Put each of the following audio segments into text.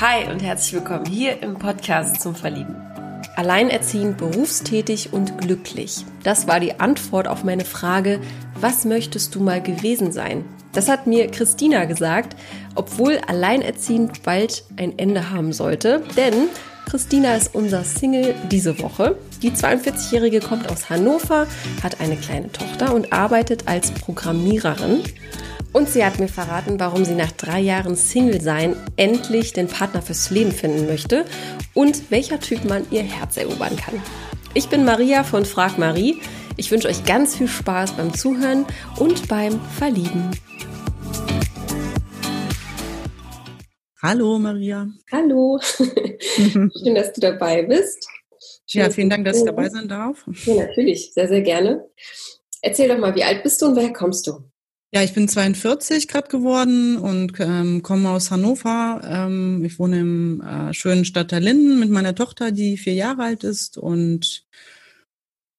Hi und herzlich willkommen hier im Podcast zum Verlieben. Alleinerziehend, berufstätig und glücklich. Das war die Antwort auf meine Frage, was möchtest du mal gewesen sein? Das hat mir Christina gesagt, obwohl Alleinerziehend bald ein Ende haben sollte. Denn Christina ist unser Single diese Woche. Die 42-Jährige kommt aus Hannover, hat eine kleine Tochter und arbeitet als Programmiererin. Und sie hat mir verraten, warum sie nach drei Jahren Single-Sein endlich den Partner fürs Leben finden möchte und welcher Typ man ihr Herz erobern kann. Ich bin Maria von Frag Marie. Ich wünsche euch ganz viel Spaß beim Zuhören und beim Verlieben. Hallo Maria. Hallo. Schön, dass du dabei bist. Schön, ja, vielen Dank, dass ich dabei sein darf. Ja, natürlich, sehr, sehr gerne. Erzähl doch mal, wie alt bist du und woher kommst du? Ja, ich bin 42 gerade geworden und ähm, komme aus Hannover. Ähm, ich wohne im äh, schönen Stadtteil Linden mit meiner Tochter, die vier Jahre alt ist. Und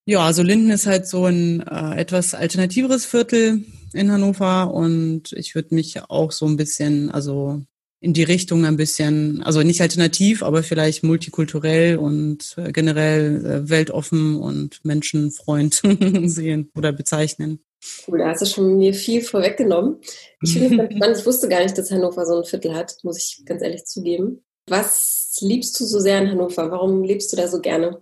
ja, also Linden ist halt so ein äh, etwas alternativeres Viertel in Hannover und ich würde mich auch so ein bisschen, also in die Richtung ein bisschen, also nicht alternativ, aber vielleicht multikulturell und äh, generell äh, weltoffen und Menschenfreund sehen oder bezeichnen. Cool, da hast du schon mir viel vorweggenommen. Ich finde es ganz spannend. Ich wusste gar nicht, dass Hannover so ein Viertel hat, muss ich ganz ehrlich zugeben. Was liebst du so sehr in Hannover? Warum lebst du da so gerne?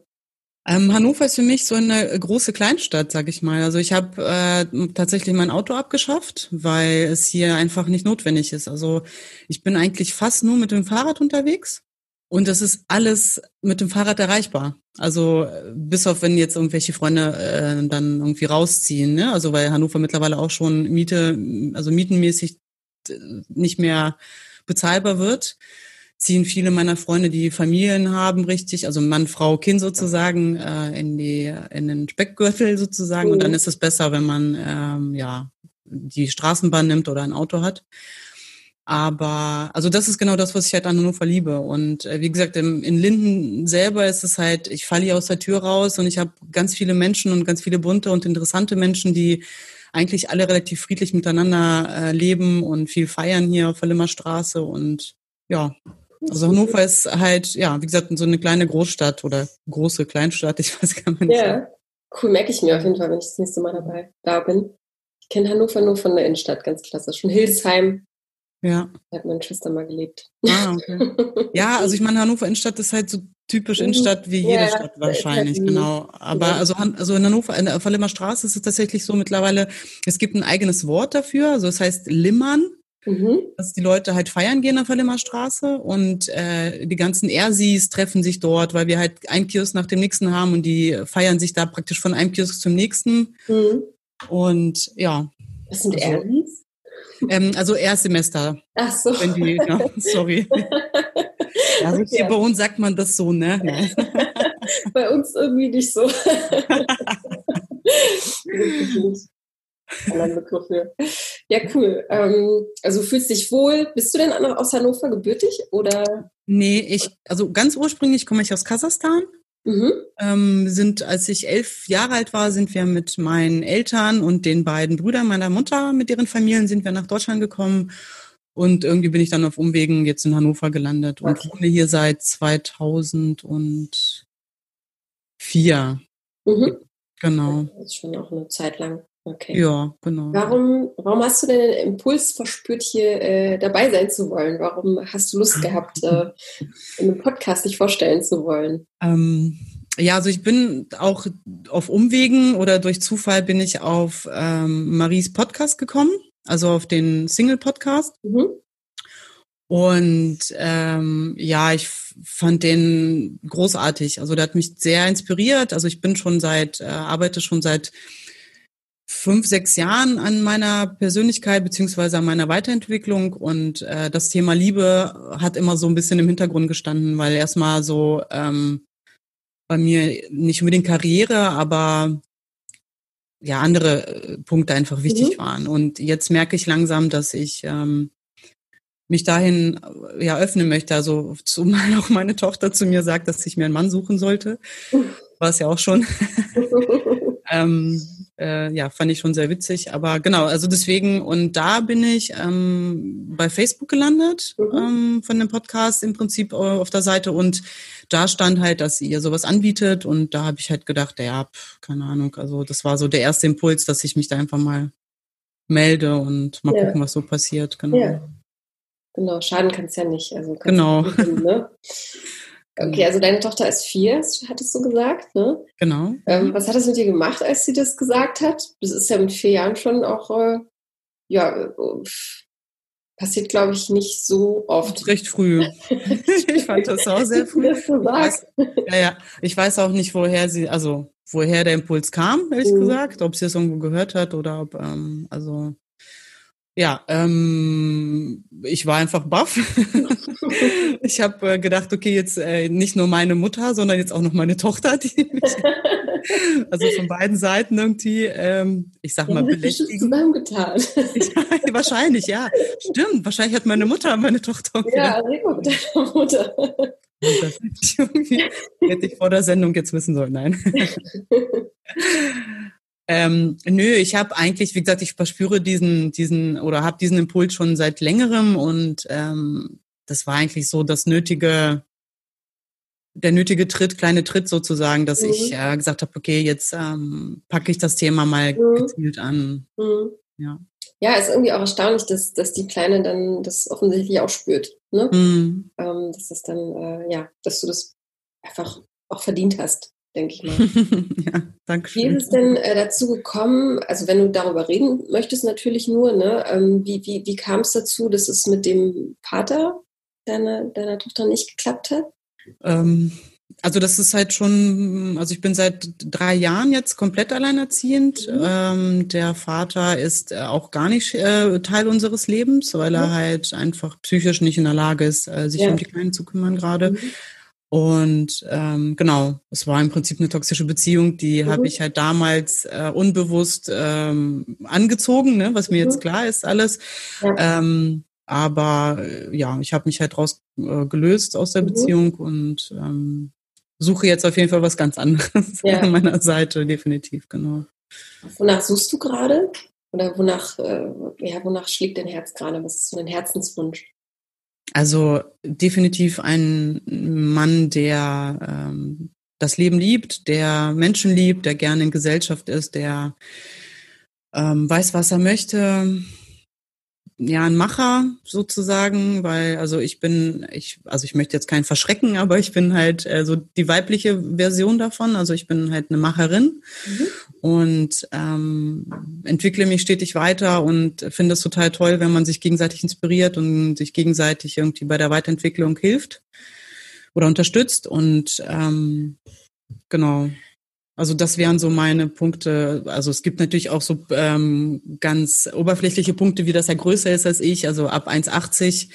Ähm, Hannover ist für mich so eine große Kleinstadt, sag ich mal. Also ich habe äh, tatsächlich mein Auto abgeschafft, weil es hier einfach nicht notwendig ist. Also ich bin eigentlich fast nur mit dem Fahrrad unterwegs. Und das ist alles mit dem Fahrrad erreichbar. Also bis auf wenn jetzt irgendwelche Freunde äh, dann irgendwie rausziehen, ne? Also weil Hannover mittlerweile auch schon Miete, also mietenmäßig äh, nicht mehr bezahlbar wird, ziehen viele meiner Freunde, die Familien haben, richtig, also Mann, Frau, Kind sozusagen, äh, in die in den Speckgürtel sozusagen. Mhm. Und dann ist es besser, wenn man ähm, ja die Straßenbahn nimmt oder ein Auto hat. Aber also das ist genau das, was ich halt an Hannover liebe. Und äh, wie gesagt, im, in Linden selber ist es halt, ich falle hier aus der Tür raus und ich habe ganz viele Menschen und ganz viele bunte und interessante Menschen, die eigentlich alle relativ friedlich miteinander äh, leben und viel feiern hier auf der Limmerstraße. Und ja, also Hannover ist halt, ja, wie gesagt, so eine kleine Großstadt oder große Kleinstadt, ich weiß gar nicht. Ja, cool, merke ich mir auf jeden Fall, wenn ich das nächste Mal dabei da bin. Ich kenne Hannover nur von der Innenstadt, ganz klassisch. Von Hildesheim, ja. Da hat meine Schwester mal gelebt. Ah, okay. Ja, also ich meine, Hannover Innenstadt ist halt so typisch mhm. Innenstadt wie jede ja, Stadt wahrscheinlich, halt genau. Aber ja. also, also in Hannover, in der Verlimmer Straße ist es tatsächlich so mittlerweile, es gibt ein eigenes Wort dafür, also es heißt Limmern. Mhm. Dass die Leute halt feiern gehen auf der Limmer Straße und äh, die ganzen Ersis treffen sich dort, weil wir halt ein Kiosk nach dem nächsten haben und die feiern sich da praktisch von einem Kiosk zum nächsten. Mhm. Und ja. Was sind also, Ersis? Ähm, also Erstsemester. Ach so. Die, ja, sorry. Also hier bei uns sagt man das so, ne? bei uns irgendwie nicht so. anderen Begriff für. Ja, cool. Ähm, also fühlst dich wohl. Bist du denn aus Hannover gebürtig oder? Nee, ich, also ganz ursprünglich komme ich aus Kasachstan. Mhm. Ähm, sind, als ich elf Jahre alt war, sind wir mit meinen Eltern und den beiden Brüdern meiner Mutter mit ihren Familien sind wir nach Deutschland gekommen. Und irgendwie bin ich dann auf Umwegen jetzt in Hannover gelandet und wohne hier seit 2004. Mhm. Genau. Das ist schon auch eine Zeit lang. Okay. Ja, genau. Warum, warum hast du denn den Impuls verspürt, hier äh, dabei sein zu wollen? Warum hast du Lust gehabt, äh, in einem Podcast dich vorstellen zu wollen? Ähm, ja, also ich bin auch auf Umwegen oder durch Zufall bin ich auf ähm, Maries Podcast gekommen, also auf den Single-Podcast. Mhm. Und ähm, ja, ich fand den großartig. Also der hat mich sehr inspiriert. Also ich bin schon seit, äh, arbeite schon seit fünf, sechs Jahren an meiner Persönlichkeit beziehungsweise an meiner Weiterentwicklung und äh, das Thema Liebe hat immer so ein bisschen im Hintergrund gestanden, weil erstmal so ähm, bei mir nicht unbedingt Karriere, aber ja andere äh, Punkte einfach wichtig mhm. waren. Und jetzt merke ich langsam, dass ich ähm, mich dahin äh, ja öffnen möchte. Also zumal auch meine Tochter zu mir sagt, dass ich mir einen Mann suchen sollte, war es ja auch schon. ähm, äh, ja, fand ich schon sehr witzig. Aber genau, also deswegen, und da bin ich ähm, bei Facebook gelandet mhm. ähm, von dem Podcast im Prinzip auf der Seite und da stand halt, dass ihr sowas anbietet und da habe ich halt gedacht, ja, pf, keine Ahnung, also das war so der erste Impuls, dass ich mich da einfach mal melde und mal ja. gucken, was so passiert. Genau. Ja. Genau, schaden kann es ja nicht. Also genau. Nicht, ne? Okay, also deine Tochter ist vier, hattest du gesagt, ne? Genau. Ähm, was hat es mit dir gemacht, als sie das gesagt hat? Das ist ja mit vier Jahren schon auch, äh, ja, äh, passiert, glaube ich, nicht so oft. Recht früh. ich fand das auch sehr früh. Ich weiß, ja, ja. Ich weiß auch nicht, woher sie, also woher der Impuls kam, ehrlich mhm. gesagt, ob sie es irgendwo gehört hat oder ob, ähm, also ja, ähm, ich war einfach baff. ich habe äh, gedacht, okay, jetzt äh, nicht nur meine Mutter, sondern jetzt auch noch meine Tochter, die mich, also von beiden Seiten irgendwie, ähm, ich sag mal, belästigen. Zusammengetan. ja, wahrscheinlich, ja. Stimmt, wahrscheinlich hat meine Mutter meine Tochter. Ja, Rico mit deiner Mutter. Das hätte ich vor der Sendung jetzt wissen sollen, nein. Ähm, nö, ich habe eigentlich, wie gesagt, ich verspüre diesen, diesen oder habe diesen Impuls schon seit längerem und ähm, das war eigentlich so das nötige, der nötige Tritt, kleine Tritt sozusagen, dass mhm. ich äh, gesagt habe, okay, jetzt ähm, packe ich das Thema mal mhm. gezielt an. Mhm. Ja. Ja, ist irgendwie auch erstaunlich, dass, dass die Kleine dann das offensichtlich auch spürt. Ne? Mhm. Ähm, dass das dann, äh, ja, dass du das einfach auch verdient hast denke ich mal. ja, danke schön. Wie ist es denn äh, dazu gekommen, also wenn du darüber reden möchtest natürlich nur, ne, ähm, wie, wie, wie kam es dazu, dass es mit dem Vater deiner, deiner Tochter nicht geklappt hat? Ähm, also das ist halt schon, also ich bin seit drei Jahren jetzt komplett alleinerziehend. Mhm. Ähm, der Vater ist äh, auch gar nicht äh, Teil unseres Lebens, weil er mhm. halt einfach psychisch nicht in der Lage ist, äh, sich ja. um die Kleinen zu kümmern gerade. Mhm. Und ähm, genau, es war im Prinzip eine toxische Beziehung, die mhm. habe ich halt damals äh, unbewusst ähm, angezogen, ne, was mir mhm. jetzt klar ist alles. Ja. Ähm, aber äh, ja, ich habe mich halt raus äh, gelöst aus der mhm. Beziehung und ähm, suche jetzt auf jeden Fall was ganz anderes ja. an meiner Seite, definitiv, genau. Wonach suchst du gerade? Oder wonach, äh, ja, wonach schlägt dein Herz gerade? Was ist so dein Herzenswunsch? Also definitiv ein Mann, der ähm, das Leben liebt, der Menschen liebt, der gerne in Gesellschaft ist, der ähm, weiß, was er möchte, ja ein Macher sozusagen, weil also ich bin ich also ich möchte jetzt keinen verschrecken, aber ich bin halt äh, so die weibliche Version davon, also ich bin halt eine Macherin. Mhm. Und ähm, entwickle mich stetig weiter und finde es total toll, wenn man sich gegenseitig inspiriert und sich gegenseitig irgendwie bei der Weiterentwicklung hilft oder unterstützt und ähm, genau also das wären so meine Punkte. Also es gibt natürlich auch so ähm, ganz oberflächliche Punkte, wie dass er größer ist als ich, also ab 1,80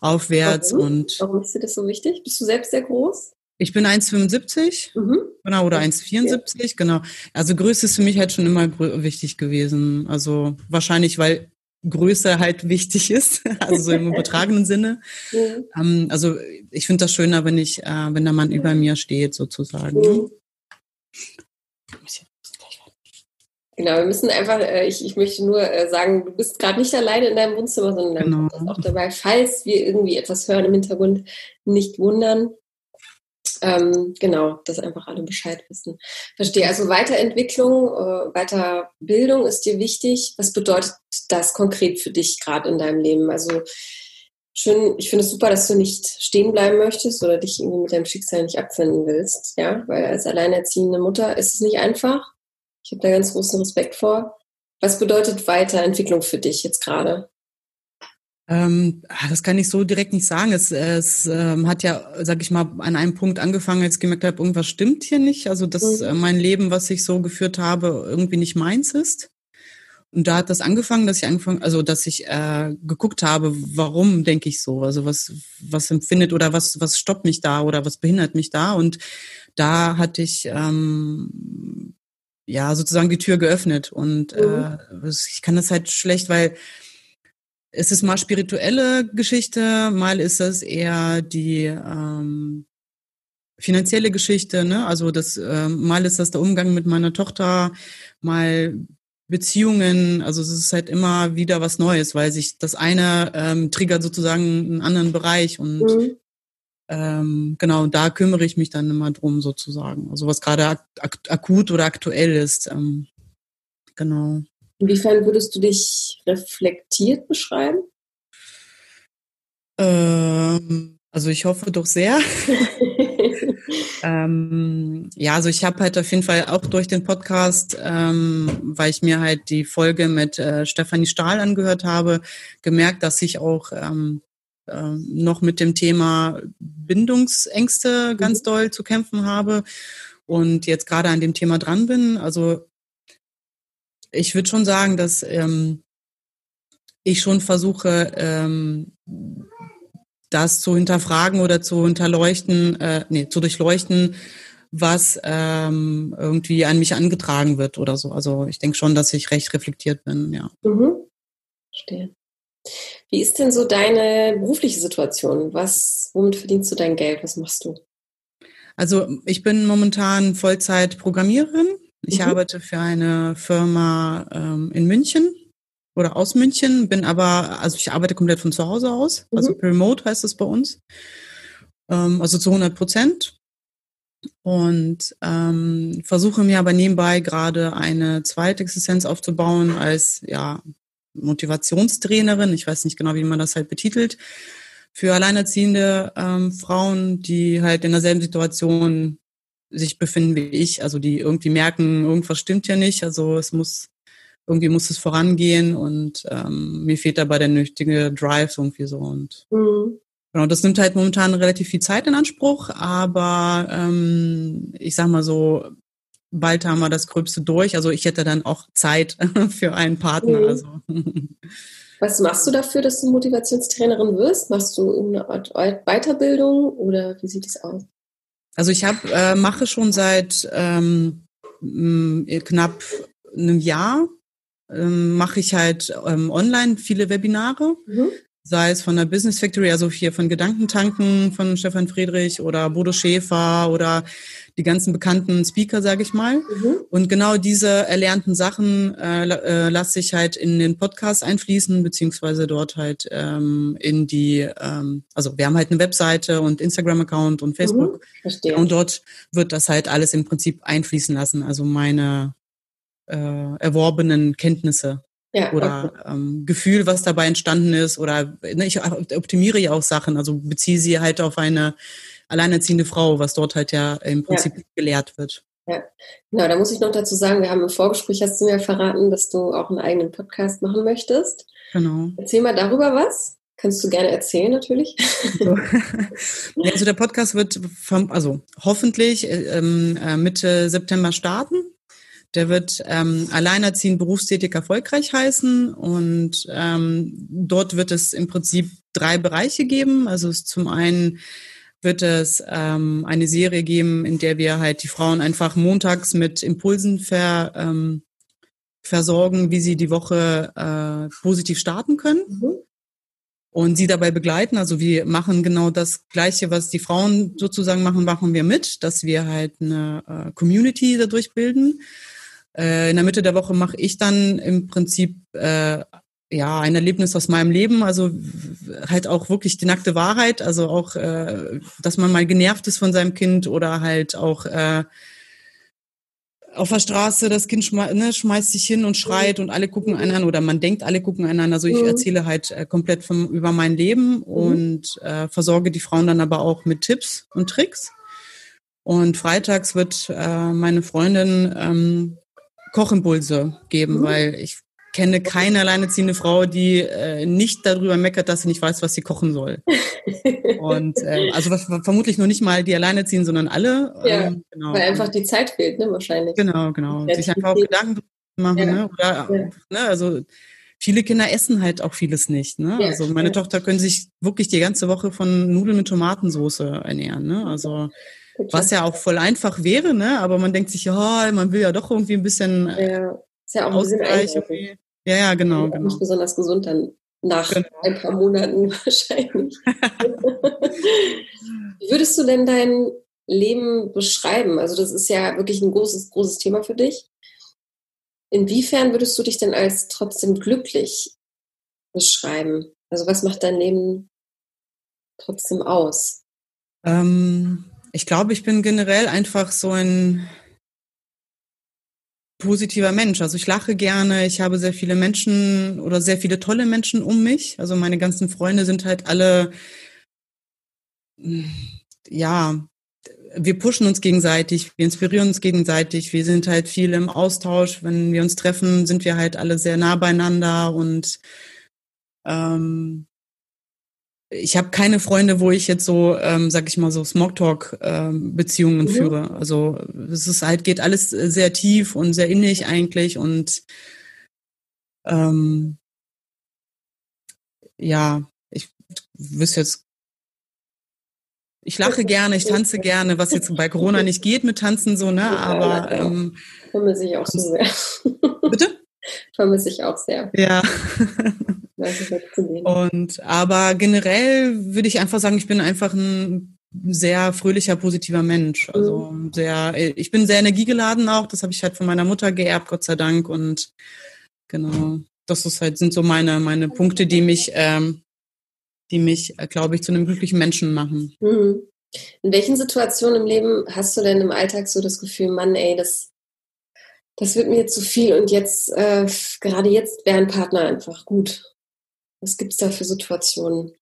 aufwärts. Warum? Und Warum ist dir das so wichtig? Bist du selbst sehr groß? Ich bin 1,75, mhm. genau, oder 1,74, ja. genau. Also Größe ist für mich halt schon immer wichtig gewesen. Also wahrscheinlich, weil Größe halt wichtig ist, also so im übertragenen Sinne. Mhm. Ähm, also ich finde das schöner, wenn ich, äh, wenn der Mann über mir steht, sozusagen. Mhm. Genau, wir müssen einfach, äh, ich, ich möchte nur äh, sagen, du bist gerade nicht alleine in deinem Wohnzimmer, sondern genau. du bist auch dabei, falls wir irgendwie etwas hören im Hintergrund, nicht wundern. Ähm, genau, dass einfach alle Bescheid wissen. Verstehe. Also Weiterentwicklung, äh, Weiterbildung ist dir wichtig. Was bedeutet das konkret für dich gerade in deinem Leben? Also schön, ich finde es super, dass du nicht stehen bleiben möchtest oder dich irgendwie mit deinem Schicksal nicht abfinden willst, ja, weil als alleinerziehende Mutter ist es nicht einfach. Ich habe da ganz großen Respekt vor. Was bedeutet Weiterentwicklung für dich jetzt gerade? Ähm, ah, das kann ich so direkt nicht sagen. Es, es ähm, hat ja, sag ich mal, an einem Punkt angefangen, als ich gemerkt habe, irgendwas stimmt hier nicht. Also, dass mhm. äh, mein Leben, was ich so geführt habe, irgendwie nicht meins ist. Und da hat das angefangen, dass ich angefangen, also dass ich äh, geguckt habe, warum denke ich so, also was was empfindet oder was was stoppt mich da oder was behindert mich da. Und da hatte ich ähm, ja sozusagen die Tür geöffnet und mhm. äh, ich kann das halt schlecht, weil es ist mal spirituelle Geschichte, mal ist das eher die ähm, finanzielle Geschichte, ne? Also das äh, mal ist das der Umgang mit meiner Tochter, mal Beziehungen, also es ist halt immer wieder was Neues, weil sich das eine ähm, triggert sozusagen einen anderen Bereich und mhm. ähm, genau, da kümmere ich mich dann immer drum sozusagen. Also was gerade ak ak akut oder aktuell ist. Ähm, genau. Inwiefern würdest du dich reflektiert beschreiben? Ähm, also ich hoffe doch sehr. ähm, ja, also ich habe halt auf jeden Fall auch durch den Podcast, ähm, weil ich mir halt die Folge mit äh, Stefanie Stahl angehört habe, gemerkt, dass ich auch ähm, äh, noch mit dem Thema Bindungsängste ganz mhm. doll zu kämpfen habe und jetzt gerade an dem Thema dran bin. Also ich würde schon sagen, dass ähm, ich schon versuche, ähm, das zu hinterfragen oder zu hinterleuchten, äh, nee, zu durchleuchten, was ähm, irgendwie an mich angetragen wird oder so. Also ich denke schon, dass ich recht reflektiert bin, ja. Mhm. Verstehe. Wie ist denn so deine berufliche Situation? Was, womit verdienst du dein Geld? Was machst du? Also ich bin momentan Vollzeit Programmiererin. Ich mhm. arbeite für eine Firma ähm, in München oder aus München, bin aber, also ich arbeite komplett von zu Hause aus, mhm. also remote heißt es bei uns, ähm, also zu 100 Prozent. Und ähm, versuche mir aber nebenbei gerade eine zweite Existenz aufzubauen als ja Motivationstrainerin. Ich weiß nicht genau, wie man das halt betitelt für alleinerziehende ähm, Frauen, die halt in derselben Situation sich befinden wie ich, also die irgendwie merken, irgendwas stimmt ja nicht, also es muss irgendwie muss es vorangehen und ähm, mir fehlt dabei der nötige Drive irgendwie so und mhm. genau, das nimmt halt momentan relativ viel Zeit in Anspruch, aber ähm, ich sag mal so, bald haben wir das Gröbste durch. Also ich hätte dann auch Zeit für einen Partner. Mhm. Also. Was machst du dafür, dass du Motivationstrainerin wirst? Machst du eine Art Weiterbildung oder wie sieht es aus? Also ich habe äh, mache schon seit ähm, knapp einem Jahr ähm, mache ich halt ähm, online viele Webinare, mhm. sei es von der Business Factory, also hier von Gedankentanken von Stefan Friedrich oder Bodo Schäfer oder die ganzen bekannten Speaker, sage ich mal. Mhm. Und genau diese erlernten Sachen äh, äh, lasse ich halt in den Podcast einfließen, beziehungsweise dort halt ähm, in die, ähm, also wir haben halt eine Webseite und Instagram-Account und Facebook. Mhm, und dort wird das halt alles im Prinzip einfließen lassen. Also meine äh, erworbenen Kenntnisse ja, oder okay. ähm, Gefühl, was dabei entstanden ist. Oder ne, ich optimiere ja auch Sachen, also beziehe sie halt auf eine alleinerziehende Frau, was dort halt ja im Prinzip ja. gelehrt wird. Ja, genau, da muss ich noch dazu sagen, wir haben im Vorgespräch, hast du mir verraten, dass du auch einen eigenen Podcast machen möchtest. Genau. Erzähl mal darüber was. Kannst du gerne erzählen, natürlich. So. also der Podcast wird vom, also hoffentlich äh, ähm, äh, Mitte September starten. Der wird ähm, alleinerziehend berufstätig erfolgreich heißen und ähm, dort wird es im Prinzip drei Bereiche geben. Also es zum einen wird es ähm, eine Serie geben, in der wir halt die Frauen einfach montags mit Impulsen ver, ähm, versorgen, wie sie die Woche äh, positiv starten können. Mhm. Und sie dabei begleiten. Also wir machen genau das Gleiche, was die Frauen sozusagen machen, machen wir mit, dass wir halt eine äh, Community dadurch bilden. Äh, in der Mitte der Woche mache ich dann im Prinzip äh, ja ein Erlebnis aus meinem Leben, also halt auch wirklich die nackte Wahrheit, also auch, äh, dass man mal genervt ist von seinem Kind oder halt auch äh, auf der Straße das Kind schme ne, schmeißt sich hin und schreit und alle gucken einen an oder man denkt, alle gucken einen an. Also ich mhm. erzähle halt äh, komplett vom, über mein Leben mhm. und äh, versorge die Frauen dann aber auch mit Tipps und Tricks. Und freitags wird äh, meine Freundin ähm, Kochimpulse geben, mhm. weil ich kenne keine alleinerziehende Frau, die äh, nicht darüber meckert, dass sie nicht weiß, was sie kochen soll. Und äh, also was, vermutlich nur nicht mal die alleinerziehen, sondern alle. Ja, ähm, genau. Weil einfach die Zeit fehlt, ne, wahrscheinlich. Genau, genau. Sich einfach auch Gedanken machen, ja. ne? Oder ja. ne, also viele Kinder essen halt auch vieles nicht. Ne? Ja, also meine ja. Tochter können sich wirklich die ganze Woche von Nudeln mit Tomatensauce ernähren. Ne? Also was ja auch voll einfach wäre, ne? Aber man denkt sich, ja, man will ja doch irgendwie ein bisschen ja, ist ja auch. Ein ja, ja, genau, genau. Nicht besonders gesund dann nach genau. ein paar Monaten wahrscheinlich. Wie würdest du denn dein Leben beschreiben? Also das ist ja wirklich ein großes, großes Thema für dich. Inwiefern würdest du dich denn als trotzdem glücklich beschreiben? Also was macht dein Leben trotzdem aus? Ähm, ich glaube, ich bin generell einfach so ein positiver Mensch. Also ich lache gerne, ich habe sehr viele Menschen oder sehr viele tolle Menschen um mich. Also meine ganzen Freunde sind halt alle, ja, wir pushen uns gegenseitig, wir inspirieren uns gegenseitig, wir sind halt viel im Austausch. Wenn wir uns treffen, sind wir halt alle sehr nah beieinander und ähm, ich habe keine Freunde, wo ich jetzt so, ähm, sag ich mal, so Smalltalk-Beziehungen ähm, mhm. führe. Also es ist halt, geht alles sehr tief und sehr innig eigentlich und ähm, ja, ich wüsste jetzt, ich lache gerne, ich tanze gerne, was jetzt bei Corona nicht geht mit Tanzen so, ne? Aber ähm, vermisse ich auch so sehr. Bitte? Vermisse ich auch sehr. Ja. Und aber generell würde ich einfach sagen, ich bin einfach ein sehr fröhlicher, positiver Mensch. Also mhm. sehr, ich bin sehr energiegeladen auch. Das habe ich halt von meiner Mutter geerbt, Gott sei Dank. Und genau, das ist halt, sind so meine, meine Punkte, die mich, ähm, die mich, glaube ich, zu einem glücklichen Menschen machen. Mhm. In welchen Situationen im Leben hast du denn im Alltag so das Gefühl, Mann, ey, das, das wird mir zu viel und jetzt, äh, gerade jetzt wäre ein Partner einfach gut. Was gibt es da für Situationen?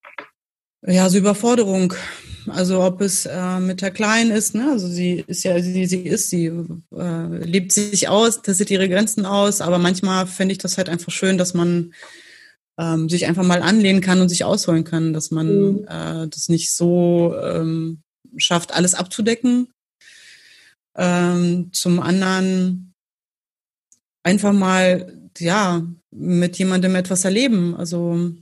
Ja, so Überforderung. Also ob es äh, mit der Kleinen ist, ne? Also sie ist ja, sie, sie ist, sie äh, lebt sich aus, testet ihre Grenzen aus, aber manchmal fände ich das halt einfach schön, dass man ähm, sich einfach mal anlehnen kann und sich ausholen kann, dass man mhm. äh, das nicht so ähm, schafft, alles abzudecken. Ähm, zum anderen einfach mal ja, mit jemandem etwas erleben. Also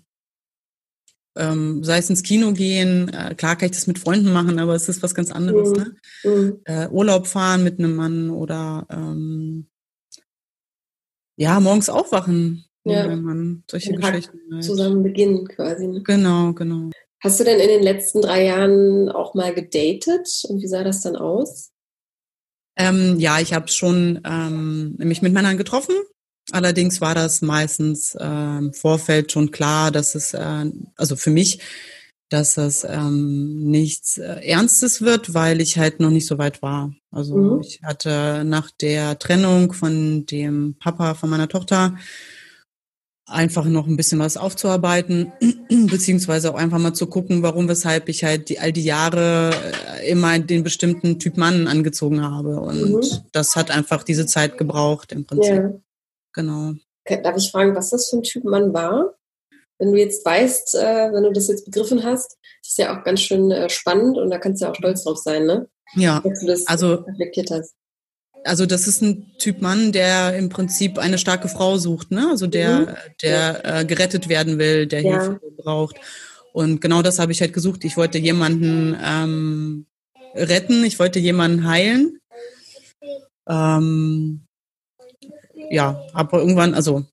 ähm, sei es ins Kino gehen, äh, klar kann ich das mit Freunden machen, aber es ist was ganz anderes. Mhm. Ne? Mhm. Äh, Urlaub fahren mit einem Mann oder ähm, ja, morgens aufwachen ja. einem Mann. Solche Geschichten. Halt. Zusammen beginnen quasi. Ne? Genau, genau. Hast du denn in den letzten drei Jahren auch mal gedatet und wie sah das dann aus? Ähm, ja, ich habe schon ähm, mich mit Männern getroffen Allerdings war das meistens äh, im Vorfeld schon klar, dass es, äh, also für mich, dass das ähm, nichts äh, Ernstes wird, weil ich halt noch nicht so weit war. Also mhm. ich hatte nach der Trennung von dem Papa von meiner Tochter einfach noch ein bisschen was aufzuarbeiten, beziehungsweise auch einfach mal zu gucken, warum, weshalb ich halt die, all die Jahre äh, immer den bestimmten Typ Mann angezogen habe. Und mhm. das hat einfach diese Zeit gebraucht im Prinzip. Ja. Genau. Darf ich fragen, was das für ein Typ Mann war? Wenn du jetzt weißt, äh, wenn du das jetzt begriffen hast, ist ja auch ganz schön äh, spannend und da kannst du ja auch stolz drauf sein, ne? Ja. Dass du das also, reflektiert hast. Also das ist ein Typ Mann, der im Prinzip eine starke Frau sucht, ne? Also der, mhm. der äh, gerettet werden will, der ja. Hilfe braucht. Und genau das habe ich halt gesucht. Ich wollte jemanden ähm, retten, ich wollte jemanden heilen. Ähm, ja, aber irgendwann, also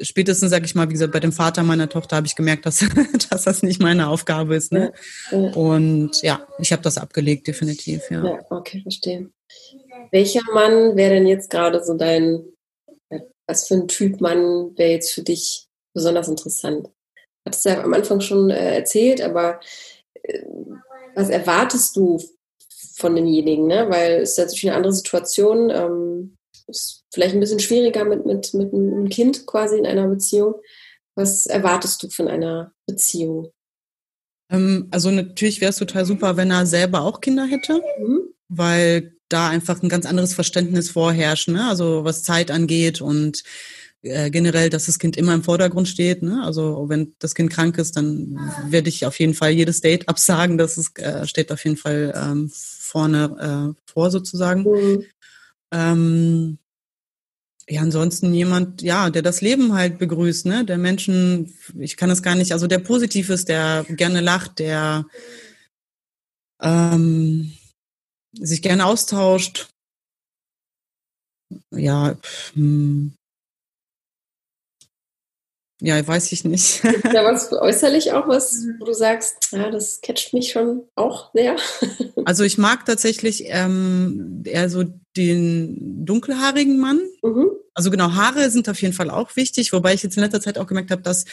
spätestens, sag ich mal, wie gesagt, bei dem Vater meiner Tochter habe ich gemerkt, dass, dass das nicht meine Aufgabe ist. Ne? Ja, ja. Und ja, ich habe das abgelegt, definitiv, ja. Ja, okay, verstehe. Welcher Mann wäre denn jetzt gerade so dein, was für ein Typ Mann wäre jetzt für dich besonders interessant? Hattest du ja am Anfang schon äh, erzählt, aber äh, was erwartest du von demjenigen? Ne? Weil es ist ja natürlich eine andere Situation. Ähm, ist vielleicht ein bisschen schwieriger mit, mit, mit einem Kind quasi in einer Beziehung. Was erwartest du von einer Beziehung? Ähm, also natürlich wäre es total super, wenn er selber auch Kinder hätte, mhm. weil da einfach ein ganz anderes Verständnis vorherrscht, ne? also was Zeit angeht und äh, generell, dass das Kind immer im Vordergrund steht. Ne? Also wenn das Kind krank ist, dann werde ich auf jeden Fall jedes Date absagen. Das ist, äh, steht auf jeden Fall ähm, vorne äh, vor sozusagen. Mhm. Ähm, ja, ansonsten jemand, ja, der das Leben halt begrüßt, ne? Der Menschen, ich kann es gar nicht, also der positiv ist, der gerne lacht, der ähm, sich gerne austauscht. Ja, hm. Ja, weiß ich nicht. ja, was äußerlich auch was, wo du sagst, ja, das catcht mich schon auch sehr. also ich mag tatsächlich ähm, eher so den dunkelhaarigen Mann. Mhm. Also genau, Haare sind auf jeden Fall auch wichtig, wobei ich jetzt in letzter Zeit auch gemerkt habe, dass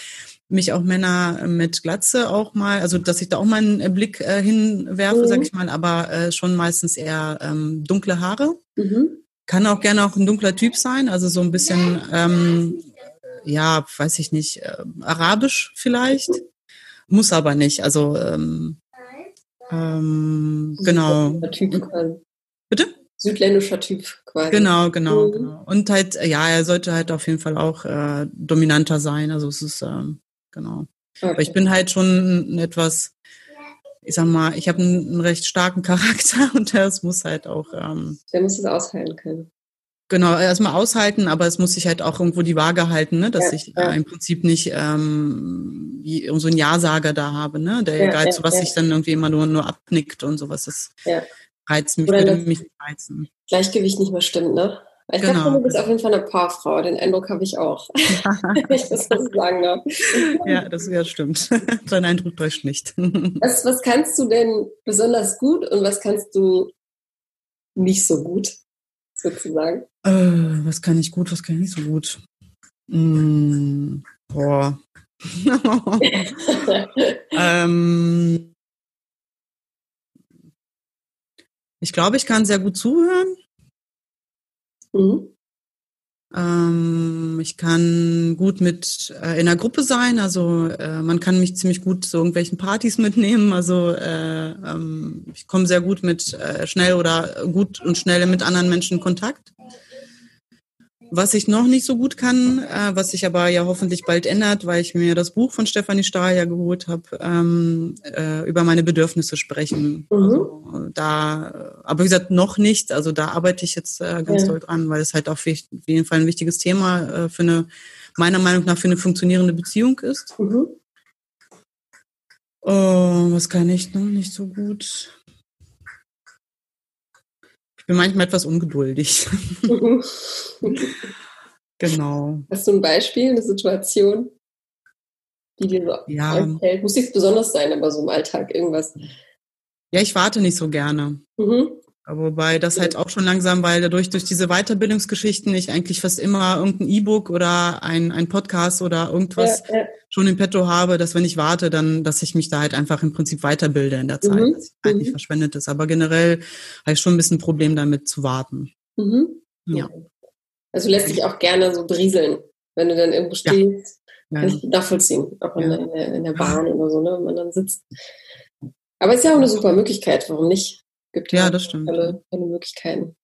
mich auch Männer mit Glatze auch mal, also dass ich da auch mal einen Blick äh, hinwerfe, mhm. sag ich mal, aber äh, schon meistens eher ähm, dunkle Haare. Mhm. Kann auch gerne auch ein dunkler Typ sein, also so ein bisschen ähm, ja, weiß ich nicht, äh, Arabisch vielleicht. Muss aber nicht. Also ähm, ähm, genau. Bitte? Südländischer Typ quasi. Genau, genau, mhm. genau. Und halt, ja, er sollte halt auf jeden Fall auch äh, dominanter sein. Also es ist, ähm, genau. Okay. Aber ich bin halt schon etwas, ich sag mal, ich habe einen, einen, recht starken Charakter und das muss halt auch. Ähm, Der muss es aushalten können. Genau, erstmal aushalten, aber es muss sich halt auch irgendwo die Waage halten, ne? dass ja, ich ja. Äh, im Prinzip nicht ähm, wie, so einen Ja-Sager da habe, ne? der ja, egal zu was sich dann irgendwie immer nur, nur abnickt und sowas. Das reizt mich, würde mich reizen. Gleichgewicht nicht mehr stimmt, ne? Ich genau. glaube, du bist auf jeden Fall eine Paarfrau, den Eindruck habe ich auch. ich das so sagen darf. Ja, das ja, stimmt. Dein Eindruck täuscht nicht. was, was kannst du denn besonders gut und was kannst du nicht so gut? sozusagen? Äh, was kann ich gut, was kann ich nicht so gut? Mm, boah. ähm, ich glaube, ich kann sehr gut zuhören. Mhm. Ähm, ich kann gut mit äh, in einer Gruppe sein, also äh, man kann mich ziemlich gut zu irgendwelchen Partys mitnehmen. Also äh, ähm, ich komme sehr gut mit äh, schnell oder gut und schnell mit anderen Menschen in Kontakt. Was ich noch nicht so gut kann, äh, was sich aber ja hoffentlich bald ändert, weil ich mir das Buch von Stefanie Stahl ja geholt habe, ähm, äh, über meine Bedürfnisse sprechen. Mhm. Also, da, aber wie gesagt, noch nicht. Also da arbeite ich jetzt äh, ganz ja. doll dran, weil es halt auf jeden Fall ein wichtiges Thema äh, für eine, meiner Meinung nach, für eine funktionierende Beziehung ist. Mhm. Oh, was kann ich noch nicht so gut? Bin manchmal etwas ungeduldig. genau. Hast du ein Beispiel, eine Situation, die dir so ja. einfällt? Muss nicht besonders sein, aber so im Alltag irgendwas. Ja, ich warte nicht so gerne. Mhm. Wobei das halt auch schon langsam, weil dadurch durch diese Weiterbildungsgeschichten ich eigentlich fast immer irgendein E-Book oder ein, ein Podcast oder irgendwas ja, ja. schon im Petto habe, dass wenn ich warte, dann, dass ich mich da halt einfach im Prinzip weiterbilde in der Zeit, mhm. dass ich nicht mhm. verschwendet ist. Aber generell habe ich schon ein bisschen ein Problem damit zu warten. Mhm. Ja. Also lässt sich auch gerne so brieseln, wenn du dann irgendwo stehst. Ja. Kann ich nachvollziehen, auch in, der, in der Bahn oder so, ne, wenn man dann sitzt. Aber es ist ja auch eine super Möglichkeit, warum nicht? Gibt ja, das stimmt. Tolle, tolle Möglichkeiten.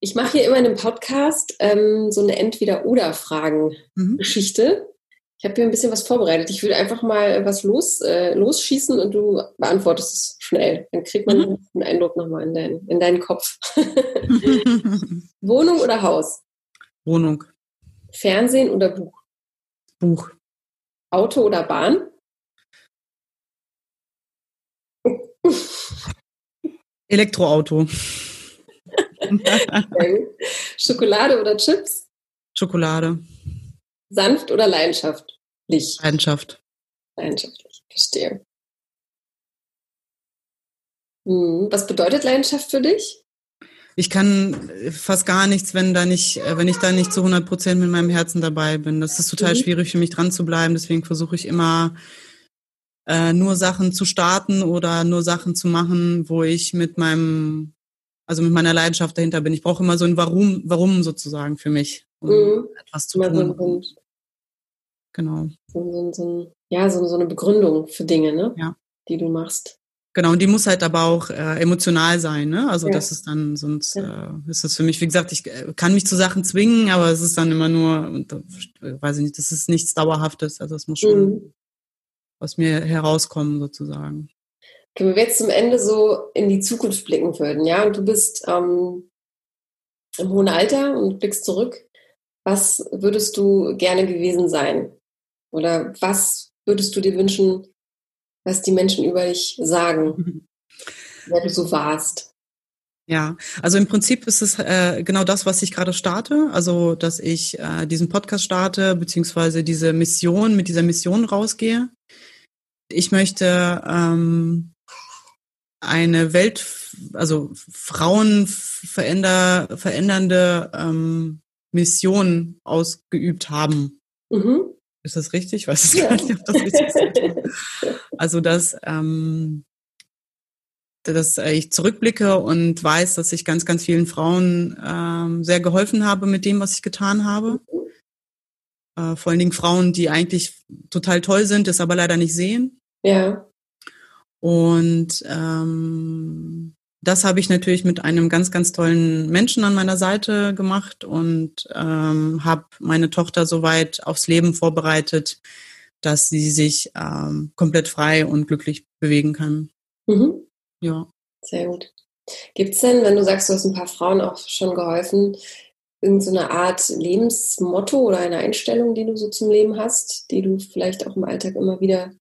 Ich mache hier immer in einem Podcast ähm, so eine Entweder-Oder-Fragen-Geschichte. Mhm. Ich habe hier ein bisschen was vorbereitet. Ich würde einfach mal was los, äh, losschießen und du beantwortest es schnell. Dann kriegt man mhm. einen Eindruck nochmal in, dein, in deinen Kopf. Wohnung oder Haus? Wohnung. Fernsehen oder Buch? Buch. Auto oder Bahn? Elektroauto. Schokolade oder Chips? Schokolade. Sanft oder leidenschaftlich? Leidenschaft. Leidenschaftlich, verstehe. Hm, was bedeutet Leidenschaft für dich? Ich kann fast gar nichts, wenn da nicht, wenn ich da nicht zu 100 Prozent mit meinem Herzen dabei bin. Das ist total mhm. schwierig für mich dran zu bleiben. Deswegen versuche ich immer äh, nur Sachen zu starten oder nur Sachen zu machen, wo ich mit meinem, also mit meiner Leidenschaft dahinter bin. Ich brauche immer so ein Warum, Warum sozusagen für mich, um mhm. etwas zu tun. So, genau. So, so, ja, so, so eine Begründung für Dinge, ne? Ja. Die du machst. Genau, und die muss halt aber auch äh, emotional sein, ne? Also ja. das ist dann, sonst äh, ist das für mich, wie gesagt, ich äh, kann mich zu Sachen zwingen, aber es ist dann immer nur, und, äh, weiß ich nicht, das ist nichts Dauerhaftes. Also es muss schon mhm aus mir herauskommen sozusagen. Okay, wenn wir jetzt zum Ende so in die Zukunft blicken würden, ja, und du bist ähm, im hohen Alter und blickst zurück, was würdest du gerne gewesen sein? Oder was würdest du dir wünschen, was die Menschen über dich sagen, wer du so warst? Ja, also im Prinzip ist es äh, genau das, was ich gerade starte. Also, dass ich äh, diesen Podcast starte, beziehungsweise diese Mission, mit dieser Mission rausgehe. Ich möchte ähm, eine Welt, also Frauen veränder, verändernde ähm, Mission ausgeübt haben. Mhm. Ist das richtig? Ich weiß ja. gar nicht, ob das richtig ist. Also, dass ähm, dass ich zurückblicke und weiß, dass ich ganz, ganz vielen Frauen ähm, sehr geholfen habe mit dem, was ich getan habe. Äh, vor allen Dingen Frauen, die eigentlich total toll sind, es aber leider nicht sehen. Ja. Und ähm, das habe ich natürlich mit einem ganz, ganz tollen Menschen an meiner Seite gemacht und ähm, habe meine Tochter soweit aufs Leben vorbereitet, dass sie sich ähm, komplett frei und glücklich bewegen kann. Mhm. Ja. Sehr gut. Gibt es denn, wenn du sagst, du hast ein paar Frauen auch schon geholfen, irgendeine so Art Lebensmotto oder eine Einstellung, die du so zum Leben hast, die du vielleicht auch im Alltag immer wieder,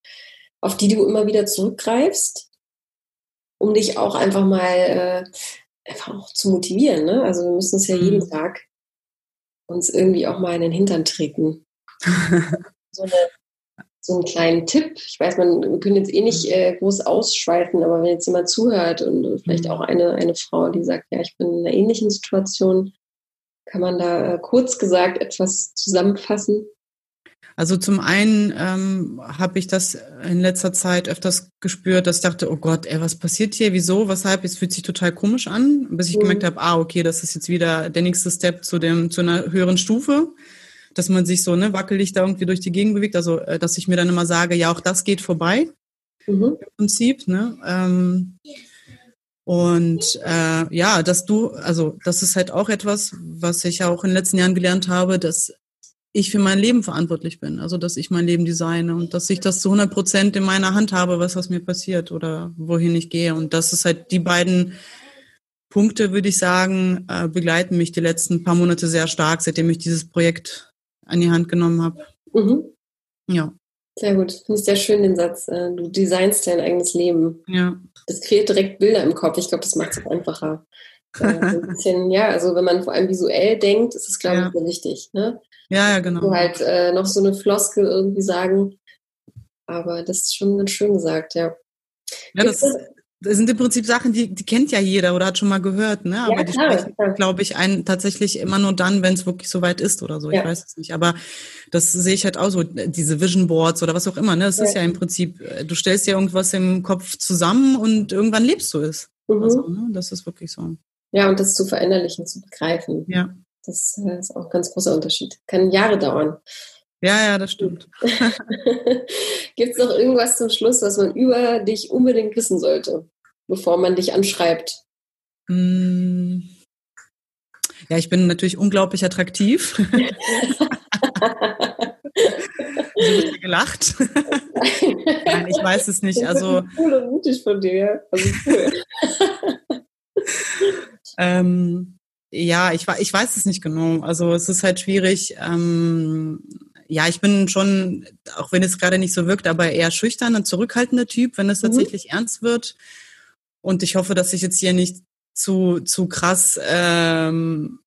auf die du immer wieder zurückgreifst, um dich auch einfach mal äh, einfach auch zu motivieren. Ne? Also wir müssen es ja jeden mhm. Tag uns irgendwie auch mal in den Hintern treten. so eine so einen kleinen Tipp. Ich weiß, man wir können jetzt eh nicht mhm. äh, groß ausschweifen, aber wenn jetzt jemand zuhört und vielleicht mhm. auch eine, eine Frau, die sagt, ja, ich bin in einer ähnlichen Situation, kann man da äh, kurz gesagt etwas zusammenfassen? Also zum einen ähm, habe ich das in letzter Zeit öfters gespürt, dass ich dachte, oh Gott, ey, was passiert hier? Wieso? Weshalb? Es fühlt sich total komisch an, bis ich mhm. gemerkt habe, ah, okay, das ist jetzt wieder der nächste Step zu dem zu einer höheren Stufe dass man sich so ne, wackelig da irgendwie durch die Gegend bewegt. Also, äh, dass ich mir dann immer sage, ja, auch das geht vorbei. Mhm. Im Prinzip. Ne? Ähm, und äh, ja, dass du, also das ist halt auch etwas, was ich auch in den letzten Jahren gelernt habe, dass ich für mein Leben verantwortlich bin. Also dass ich mein Leben designe und dass ich das zu 100 Prozent in meiner Hand habe, was was mir passiert oder wohin ich gehe. Und das ist halt die beiden Punkte, würde ich sagen, äh, begleiten mich die letzten paar Monate sehr stark, seitdem ich dieses Projekt an die Hand genommen habe. Mhm. Ja. Sehr gut. Finde ich sehr schön, den Satz. Äh, du designst dein eigenes Leben. Ja. Das kreiert direkt Bilder im Kopf. Ich glaube, das macht es einfacher. Äh, so ein bisschen, ja, also wenn man vor allem visuell denkt, ist es, glaube ja. ich, sehr wichtig. Ne? Ja, ja, genau. Du halt äh, noch so eine Floskel irgendwie sagen. Aber das ist schon ganz schön gesagt, ja. Ja, das, das sind im Prinzip Sachen, die, die kennt ja jeder oder hat schon mal gehört, ne? Aber ja, die sprechen, glaube ich, einen tatsächlich immer nur dann, wenn es wirklich so weit ist oder so. Ja. Ich weiß es nicht. Aber das sehe ich halt auch so, diese Vision Boards oder was auch immer, ne? Das ja. ist ja im Prinzip, äh, du stellst ja irgendwas im Kopf zusammen und irgendwann lebst du es. Mhm. Also, ne? Das ist wirklich so. Ja, und das zu verinnerlichen, zu begreifen. Ja. Das äh, ist auch ein ganz großer Unterschied. Kann Jahre dauern. Ja, ja, das stimmt. Gibt es noch irgendwas zum Schluss, was man über dich unbedingt wissen sollte, bevor man dich anschreibt? Mm. Ja, ich bin natürlich unglaublich attraktiv. du wird gelacht. Nein, ich weiß es nicht. Also cool und mutig von dir. Also cool. ähm, ja, ich, ich weiß es nicht genau. Also es ist halt schwierig. Ähm, ja, ich bin schon, auch wenn es gerade nicht so wirkt, aber eher schüchtern und zurückhaltender Typ, wenn es mhm. tatsächlich ernst wird. Und ich hoffe, dass ich jetzt hier nicht zu, zu krass, ähm,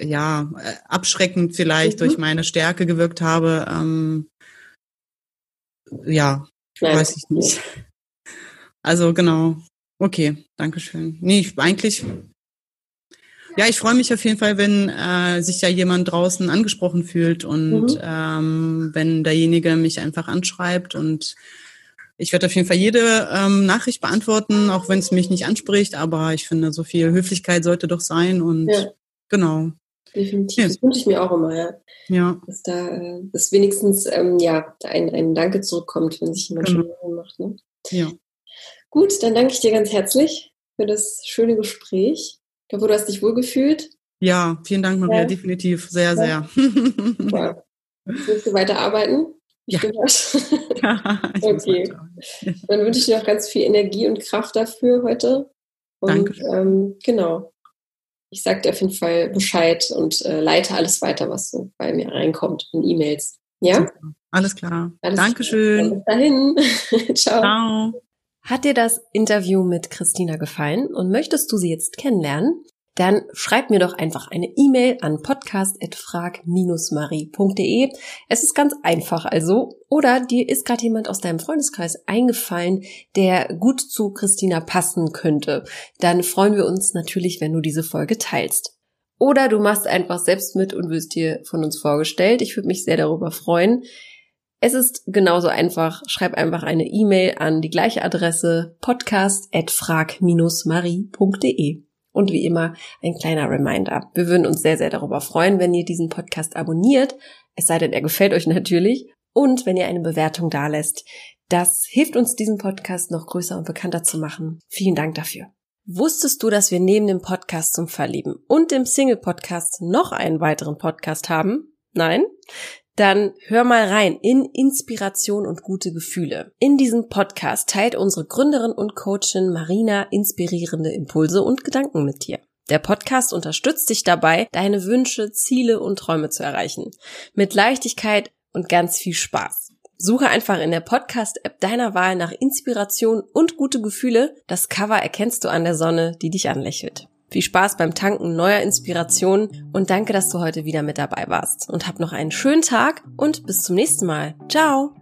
ja, äh, abschreckend vielleicht mhm. durch meine Stärke gewirkt habe. Ähm, ja, Nein. weiß ich nicht. Also genau. Okay, Dankeschön. Nee, ich, eigentlich ja, ich freue mich auf jeden Fall, wenn äh, sich ja jemand draußen angesprochen fühlt und mhm. ähm, wenn derjenige mich einfach anschreibt und ich werde auf jeden Fall jede ähm, Nachricht beantworten, auch wenn es mich nicht anspricht, aber ich finde, so viel Höflichkeit sollte doch sein und ja. genau. Definitiv, ja. das wünsche ich mir auch immer, ja. Ja. Dass da äh, dass wenigstens ähm, ja, ein, ein Danke zurückkommt, wenn sich jemand genau. schon macht. Ne? Ja. Gut, dann danke ich dir ganz herzlich für das schöne Gespräch. Ich hoffe, du hast dich wohlgefühlt. Ja, vielen Dank, Maria, ja. definitiv. Sehr, sehr. Ja. Willst du weiter arbeiten? Ja. ja okay. Dann wünsche ich dir auch ganz viel Energie und Kraft dafür heute. Und Danke. Ähm, genau. Ich sage dir auf jeden Fall Bescheid und äh, leite alles weiter, was so bei mir reinkommt in E-Mails. Ja? Alles klar. Alles Dankeschön. Klar. Bis dahin. Ciao. Ciao. Hat dir das Interview mit Christina gefallen und möchtest du sie jetzt kennenlernen? Dann schreib mir doch einfach eine E-Mail an podcast.frag-marie.de. Es ist ganz einfach also. Oder dir ist gerade jemand aus deinem Freundeskreis eingefallen, der gut zu Christina passen könnte. Dann freuen wir uns natürlich, wenn du diese Folge teilst. Oder du machst einfach selbst mit und wirst dir von uns vorgestellt. Ich würde mich sehr darüber freuen. Es ist genauso einfach. Schreib einfach eine E-Mail an die gleiche Adresse podcast.frag-marie.de. Und wie immer ein kleiner Reminder. Wir würden uns sehr, sehr darüber freuen, wenn ihr diesen Podcast abonniert. Es sei denn, er gefällt euch natürlich. Und wenn ihr eine Bewertung dalässt. Das hilft uns, diesen Podcast noch größer und bekannter zu machen. Vielen Dank dafür. Wusstest du, dass wir neben dem Podcast zum Verlieben und dem Single-Podcast noch einen weiteren Podcast haben? Nein? Dann hör mal rein in Inspiration und gute Gefühle. In diesem Podcast teilt unsere Gründerin und Coachin Marina inspirierende Impulse und Gedanken mit dir. Der Podcast unterstützt dich dabei, deine Wünsche, Ziele und Träume zu erreichen. Mit Leichtigkeit und ganz viel Spaß. Suche einfach in der Podcast-App deiner Wahl nach Inspiration und gute Gefühle. Das Cover erkennst du an der Sonne, die dich anlächelt. Viel Spaß beim Tanken neuer Inspirationen und danke, dass du heute wieder mit dabei warst. Und hab noch einen schönen Tag und bis zum nächsten Mal. Ciao!